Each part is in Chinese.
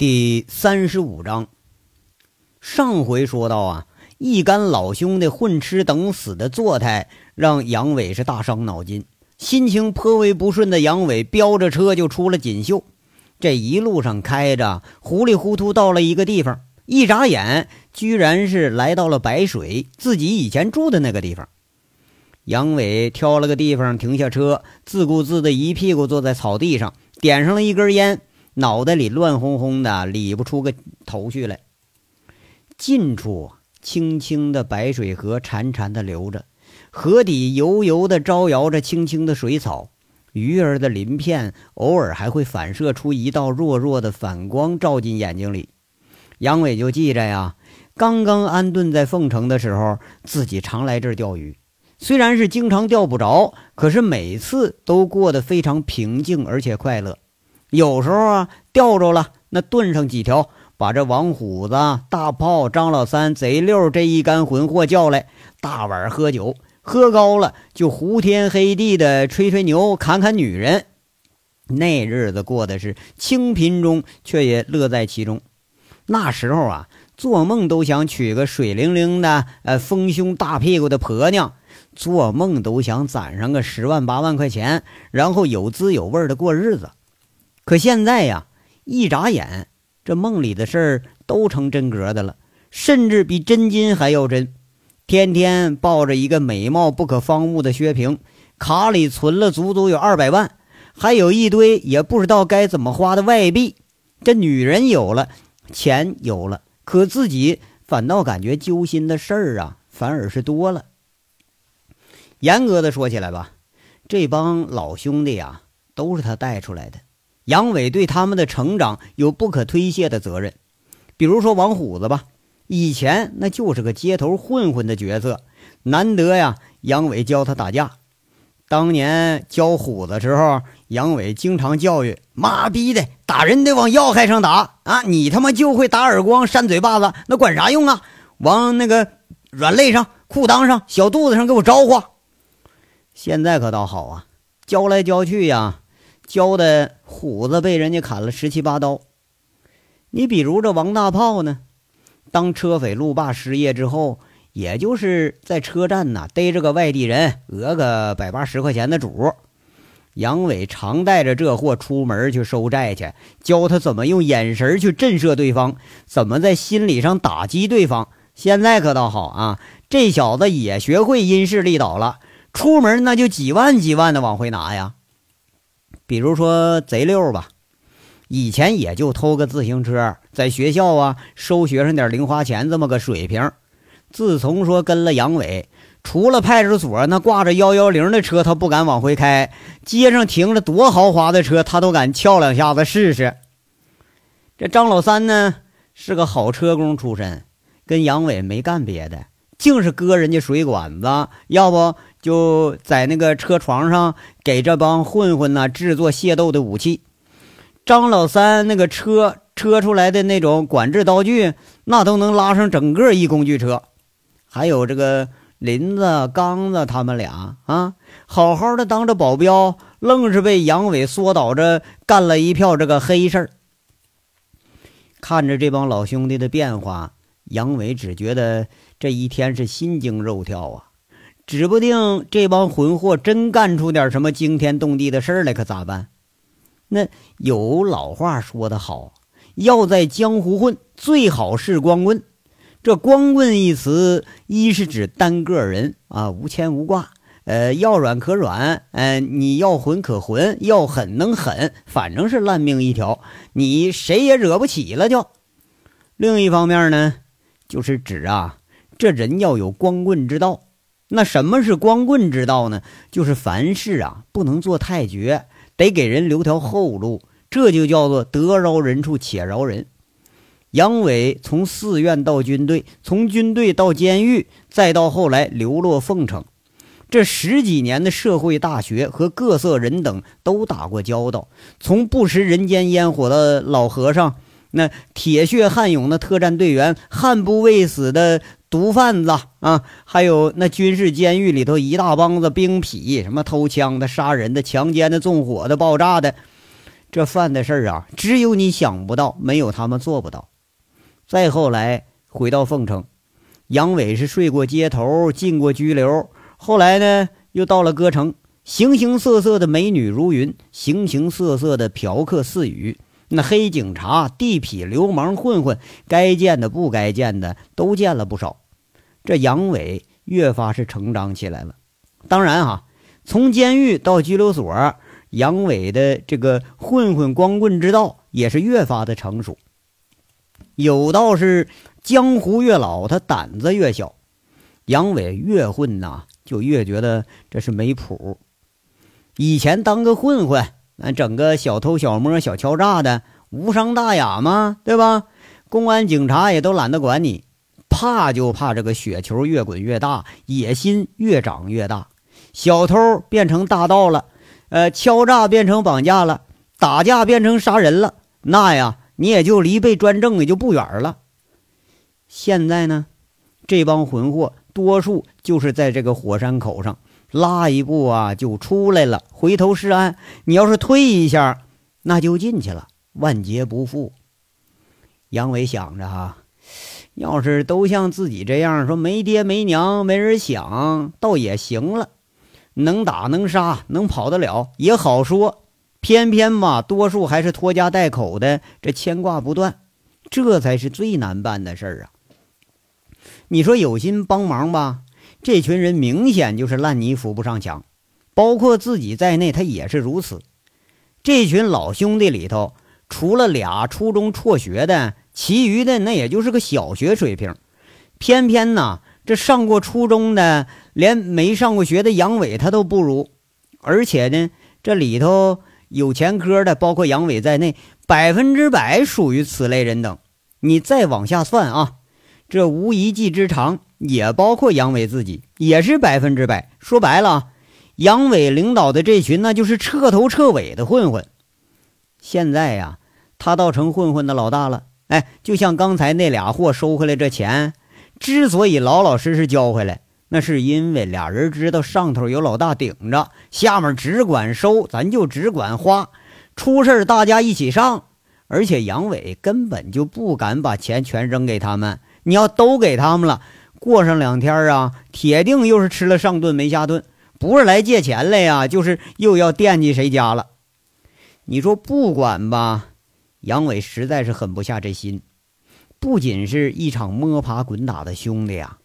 第三十五章，上回说到啊，一干老兄弟混吃等死的作态，让杨伟是大伤脑筋，心情颇为不顺的杨伟飙着车就出了锦绣。这一路上开着，糊里糊涂到了一个地方，一眨眼，居然是来到了白水，自己以前住的那个地方。杨伟挑了个地方停下车，自顾自的一屁股坐在草地上，点上了一根烟。脑袋里乱哄哄的，理不出个头绪来。近处清清的白水河潺潺的流着，河底油油的招摇着青青的水草，鱼儿的鳞片偶尔还会反射出一道弱弱的反光，照进眼睛里。杨伟就记着呀，刚刚安顿在凤城的时候，自己常来这儿钓鱼，虽然是经常钓不着，可是每次都过得非常平静而且快乐。有时候啊，钓着了，那炖上几条，把这王虎子、大炮、张老三、贼六这一干混货叫来，大碗喝酒，喝高了就胡天黑地的吹吹牛、砍砍女人，那日子过的是清贫中，却也乐在其中。那时候啊，做梦都想娶个水灵灵的、呃丰胸大屁股的婆娘，做梦都想攒上个十万八万块钱，然后有滋有味的过日子。可现在呀，一眨眼，这梦里的事儿都成真格的了，甚至比真金还要真。天天抱着一个美貌不可方物的薛平，卡里存了足足有二百万，还有一堆也不知道该怎么花的外币。这女人有了，钱有了，可自己反倒感觉揪心的事儿啊，反而是多了。严格的说起来吧，这帮老兄弟呀，都是他带出来的。杨伟对他们的成长有不可推卸的责任，比如说王虎子吧，以前那就是个街头混混的角色，难得呀，杨伟教他打架。当年教虎子时候，杨伟经常教育：“妈逼的，打人得往要害上打啊！你他妈就会打耳光、扇嘴巴子，那管啥用啊？往那个软肋上、裤裆上、小肚子上给我招呼。”现在可倒好啊，教来教去呀。教的虎子被人家砍了十七八刀，你比如这王大炮呢，当车匪路霸失业之后，也就是在车站呐逮着个外地人，讹个百八十块钱的主。杨伟常带着这货出门去收债去，教他怎么用眼神去震慑对方，怎么在心理上打击对方。现在可倒好啊，这小子也学会因势利导了，出门那就几万几万的往回拿呀。比如说贼溜吧，以前也就偷个自行车，在学校啊收学生点零花钱这么个水平。自从说跟了杨伟，除了派出所那挂着幺幺零的车，他不敢往回开；街上停着多豪华的车，他都敢撬两下子试试。这张老三呢，是个好车工出身，跟杨伟没干别的，净是割人家水管子，要不。就在那个车床上给这帮混混呢制作械斗的武器。张老三那个车车出来的那种管制刀具，那都能拉上整个一工具车。还有这个林子、刚子他们俩啊，好好的当着保镖，愣是被杨伟缩倒着干了一票这个黑事儿。看着这帮老兄弟的变化，杨伟只觉得这一天是心惊肉跳啊。指不定这帮混货真干出点什么惊天动地的事来，可咋办？那有老话说得好，要在江湖混，最好是光棍。这光棍一词，一是指单个人啊，无牵无挂，呃，要软可软，嗯，你要混可混，要狠能狠，反正是烂命一条，你谁也惹不起了就。另一方面呢，就是指啊，这人要有光棍之道。那什么是光棍之道呢？就是凡事啊不能做太绝，得给人留条后路，这就叫做得饶人处且饶人。杨伟从寺院到军队，从军队到监狱，再到后来流落凤城，这十几年的社会大学和各色人等都打过交道，从不食人间烟火的老和尚，那铁血悍勇的特战队员，悍不畏死的。毒贩子啊，还有那军事监狱里头一大帮子兵痞，什么偷枪的、杀人的、强奸的、纵火的、爆炸的，这犯的事儿啊，只有你想不到，没有他们做不到。再后来回到凤城，杨伟是睡过街头，进过拘留，后来呢又到了歌城，形形色色的美女如云，形形色色的嫖客似雨，那黑警察、地痞流氓、混混，该见的不该见的都见了不少。这杨伟越发是成长起来了。当然哈，从监狱到拘留所，杨伟的这个混混光棍之道也是越发的成熟。有道是江湖越老，他胆子越小。杨伟越混呐，就越觉得这是没谱。以前当个混混，那整个小偷小摸、小敲诈的，无伤大雅嘛，对吧？公安警察也都懒得管你。怕就怕这个雪球越滚越大，野心越长越大，小偷变成大盗了，呃，敲诈变成绑架了，打架变成杀人了，那呀，你也就离被专政也就不远了。现在呢，这帮混货多数就是在这个火山口上拉一步啊就出来了，回头是岸。你要是退一下，那就进去了，万劫不复。杨伟想着哈。要是都像自己这样说，没爹没娘，没人想，倒也行了。能打能杀，能跑得了也好说。偏偏嘛，多数还是拖家带口的，这牵挂不断，这才是最难办的事儿啊。你说有心帮忙吧，这群人明显就是烂泥扶不上墙，包括自己在内，他也是如此。这群老兄弟里头，除了俩初中辍学的。其余的那也就是个小学水平，偏偏呢，这上过初中的连没上过学的杨伟他都不如，而且呢，这里头有前科的，包括杨伟在内，百分之百属于此类人等。你再往下算啊，这无一技之长也包括杨伟自己，也是百分之百。说白了，杨伟领导的这群那就是彻头彻尾的混混。现在呀，他倒成混混的老大了。哎，就像刚才那俩货收回来这钱，之所以老老实实交回来，那是因为俩人知道上头有老大顶着，下面只管收，咱就只管花，出事大家一起上。而且杨伟根本就不敢把钱全扔给他们，你要都给他们了，过上两天啊，铁定又是吃了上顿没下顿，不是来借钱来呀，就是又要惦记谁家了。你说不管吧？杨伟实在是狠不下这心，不仅是一场摸爬滚打的兄弟啊，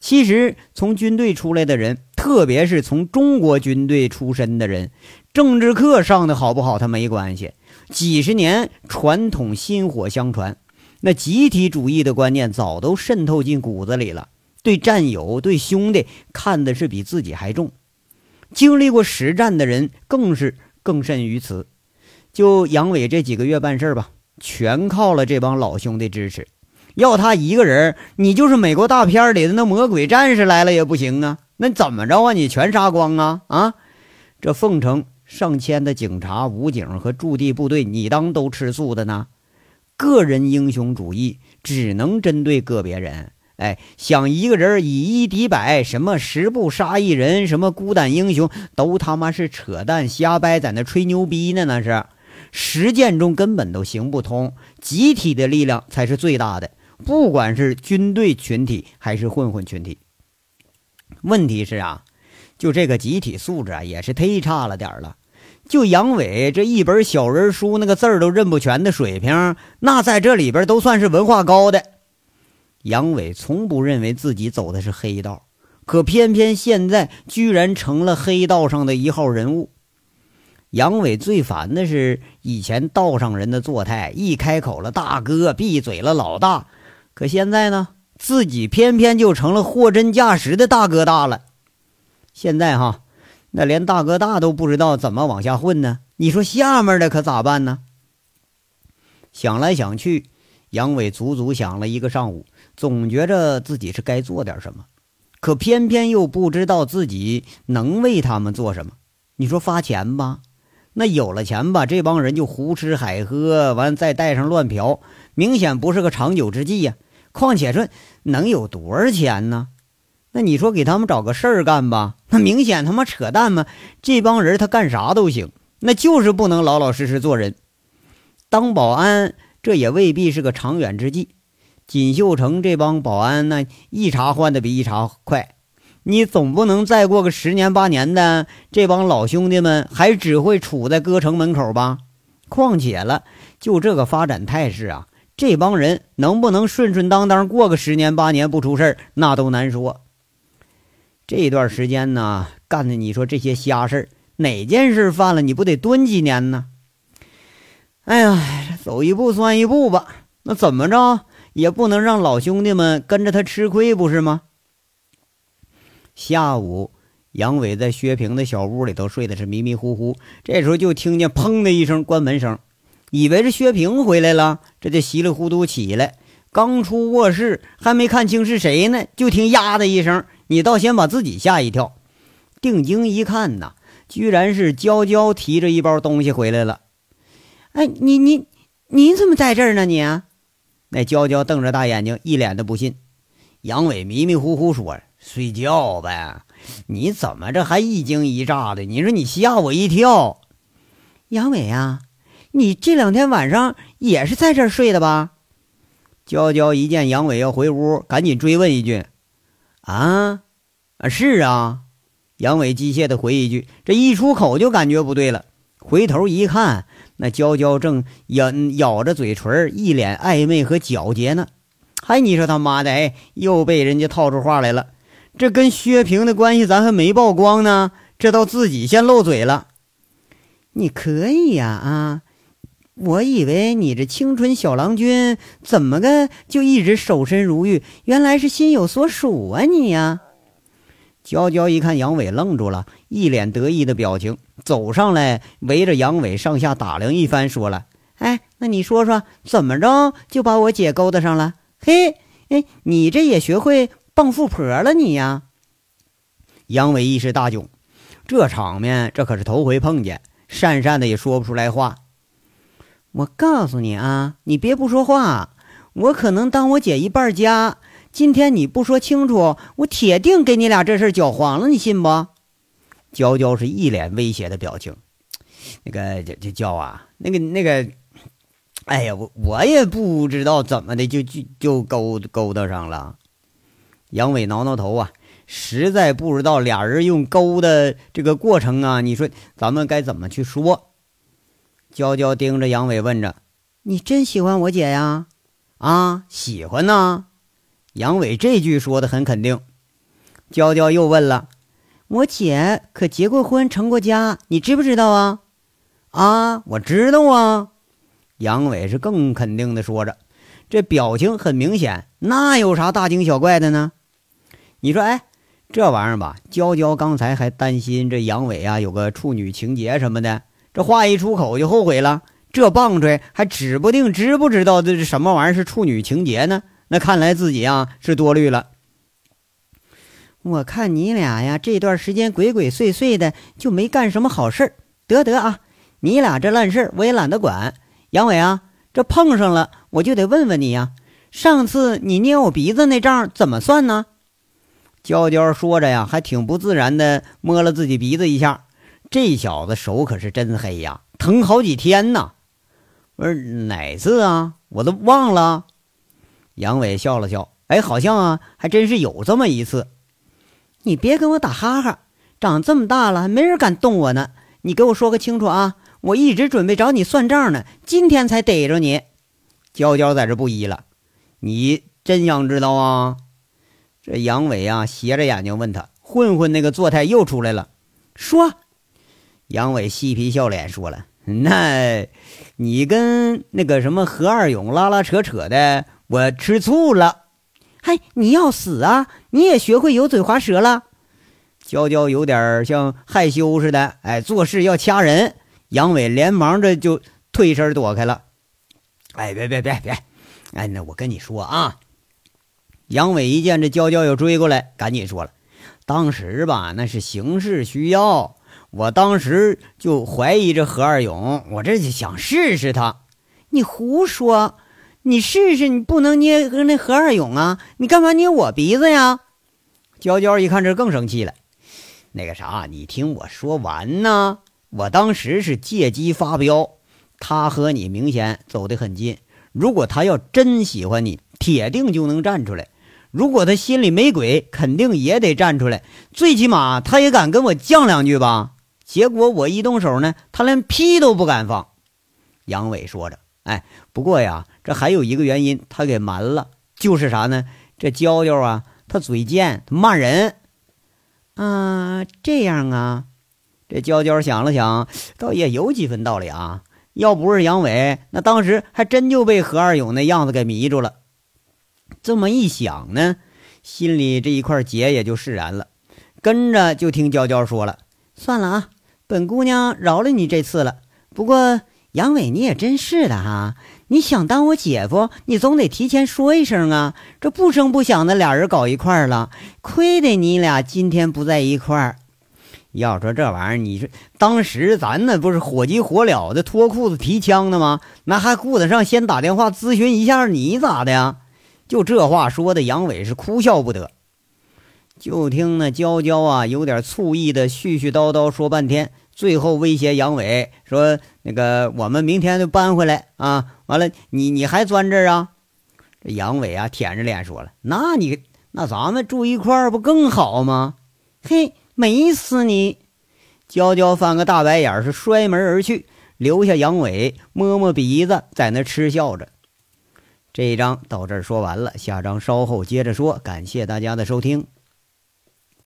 其实从军队出来的人，特别是从中国军队出身的人，政治课上的好不好他没关系，几十年传统薪火相传，那集体主义的观念早都渗透进骨子里了，对战友、对兄弟看的是比自己还重，经历过实战的人更是更甚于此。就杨伟这几个月办事吧，全靠了这帮老兄弟支持。要他一个人，你就是美国大片里的那魔鬼战士来了也不行啊！那怎么着啊？你全杀光啊？啊！这凤城上千的警察、武警和驻地部队，你当都吃素的呢？个人英雄主义只能针对个别人。哎，想一个人以一敌百，什么十步杀一人，什么孤胆英雄，都他妈是扯淡瞎掰，在那吹牛逼呢，那是。实践中根本都行不通，集体的力量才是最大的，不管是军队群体还是混混群体。问题是啊，就这个集体素质啊，也是忒差了点了。就杨伟这一本小人书，那个字儿都认不全的水平，那在这里边都算是文化高的。杨伟从不认为自己走的是黑道，可偏偏现在居然成了黑道上的一号人物。杨伟最烦的是以前道上人的作态，一开口了大哥，闭嘴了老大。可现在呢，自己偏偏就成了货真价实的大哥大了。现在哈，那连大哥大都不知道怎么往下混呢？你说下面的可咋办呢？想来想去，杨伟足足想了一个上午，总觉着自己是该做点什么，可偏偏又不知道自己能为他们做什么。你说发钱吧？那有了钱吧，这帮人就胡吃海喝，完再带上乱嫖，明显不是个长久之计呀。况且说能有多少钱呢？那你说给他们找个事儿干吧，那明显他妈扯淡嘛。这帮人他干啥都行，那就是不能老老实实做人。当保安这也未必是个长远之计。锦绣城这帮保安那一茬换的比一茬快，你总不能再过个十年八年的，这帮老兄弟们还只会杵在歌城门口吧？况且了，就这个发展态势啊，这帮人能不能顺顺当当过个十年八年不出事那都难说。这段时间呢，干的你说这些瞎事哪件事犯了你不得蹲几年呢？哎呀，走一步算一步吧。那怎么着也不能让老兄弟们跟着他吃亏，不是吗？下午，杨伟在薛平的小屋里头睡的是迷迷糊糊，这时候就听见砰的一声关门声，以为是薛平回来了，这就稀里糊涂起来，刚出卧室还没看清是谁呢，就听呀的一声，你倒先把自己吓一跳。定睛一看呐，居然是娇娇提着一包东西回来了。哎，你你你怎么在这儿呢？你那娇娇瞪着大眼睛，一脸的不信。杨伟迷迷糊糊说：“睡觉呗。”你怎么这还一惊一乍的？你说你吓我一跳。杨伟啊，你这两天晚上也是在这儿睡的吧？娇娇一见杨伟要回屋，赶紧追问一句：“啊，是啊。”杨伟机械的回一句，这一出口就感觉不对了，回头一看。那娇娇正咬咬着嘴唇，一脸暧昧和皎洁呢。嗨，你说他妈的，哎，又被人家套出话来了。这跟薛平的关系咱还没曝光呢，这倒自己先漏嘴了。你可以呀啊！我以为你这清纯小郎君怎么个就一直守身如玉？原来是心有所属啊你呀！娇娇一看杨伟愣住了，一脸得意的表情，走上来围着杨伟上下打量一番，说了：“哎，那你说说怎么着就把我姐勾搭上了？嘿，哎，你这也学会傍富婆了你呀？”杨伟一时大窘，这场面这可是头回碰见，讪讪的也说不出来话。我告诉你啊，你别不说话，我可能当我姐一半家。今天你不说清楚，我铁定给你俩这事搅黄了，你信不？娇娇是一脸威胁的表情。那个这这娇啊，那个那个，哎呀，我我也不知道怎么的，就就就勾勾搭上了。杨伟挠挠头啊，实在不知道俩人用勾的这个过程啊，你说咱们该怎么去说？娇娇盯着杨伟问着：“你真喜欢我姐呀？啊，喜欢呢。”杨伟这句说的很肯定，娇娇又问了：“我姐可结过婚、成过家，你知不知道啊？”“啊，我知道啊。”杨伟是更肯定的说着，这表情很明显，那有啥大惊小怪的呢？你说，哎，这玩意儿吧，娇娇刚才还担心这杨伟啊有个处女情节什么的，这话一出口就后悔了。这棒槌还指不定知不知道这是什么玩意儿是处女情节呢？那看来自己啊是多虑了。我看你俩呀这段时间鬼鬼祟祟的，就没干什么好事儿。得得啊，你俩这烂事儿我也懒得管。杨伟啊，这碰上了我就得问问你呀，上次你捏我鼻子那账怎么算呢？娇娇说着呀，还挺不自然的摸了自己鼻子一下。这小子手可是真黑呀，疼好几天呢。不是哪次啊？我都忘了。杨伟笑了笑，哎，好像啊，还真是有这么一次。你别跟我打哈哈，长这么大了没人敢动我呢。你给我说个清楚啊！我一直准备找你算账呢，今天才逮着你。娇娇在这不依了，你真想知道啊？这杨伟啊，斜着眼睛问他，混混那个作态又出来了。说，杨伟嬉皮笑脸说了：“那，你跟那个什么何二勇拉拉扯扯的。”我吃醋了，嗨，你要死啊！你也学会油嘴滑舌了。娇娇有点像害羞似的，哎，做事要掐人。杨伟连忙着就退身躲开了。哎，别别别别！哎，那我跟你说啊，杨伟一见这娇娇又追过来，赶紧说了：“当时吧，那是形势需要，我当时就怀疑这何二勇，我这就想试试他。”你胡说！你试试，你不能捏和那何二勇啊！你干嘛捏我鼻子呀？娇娇一看这更生气了。那个啥，你听我说完呢。我当时是借机发飙，他和你明显走得很近。如果他要真喜欢你，铁定就能站出来；如果他心里没鬼，肯定也得站出来。最起码他也敢跟我犟两句吧。结果我一动手呢，他连屁都不敢放。杨伟说着：“哎，不过呀，这还有一个原因，他给瞒了，就是啥呢？这娇娇啊，他嘴贱，他骂人。啊，这样啊。”这娇娇想了想，倒也有几分道理啊。要不是杨伟，那当时还真就被何二勇那样子给迷住了。这么一想呢，心里这一块结也就释然了。跟着就听娇娇说了：“算了啊，本姑娘饶了你这次了。不过杨伟，你也真是的哈，你想当我姐夫，你总得提前说一声啊。这不声不响的俩人搞一块了，亏得你俩今天不在一块儿。”要说这玩意儿，你说当时咱那不是火急火燎的脱裤子提枪的吗？那还顾得上先打电话咨询一下你咋的呀？就这话说的，杨伟是哭笑不得。就听那娇娇啊，有点醋意的絮絮叨叨说半天，最后威胁杨伟说：“那个我们明天就搬回来啊！完了，你你还钻这儿啊？”这杨伟啊，舔着脸说了：“那你那咱们住一块儿不更好吗？”嘿。美死你！娇娇翻个大白眼，是摔门而去，留下杨伟摸摸鼻子，在那嗤笑着。这一章到这儿说完了，下章稍后接着说。感谢大家的收听。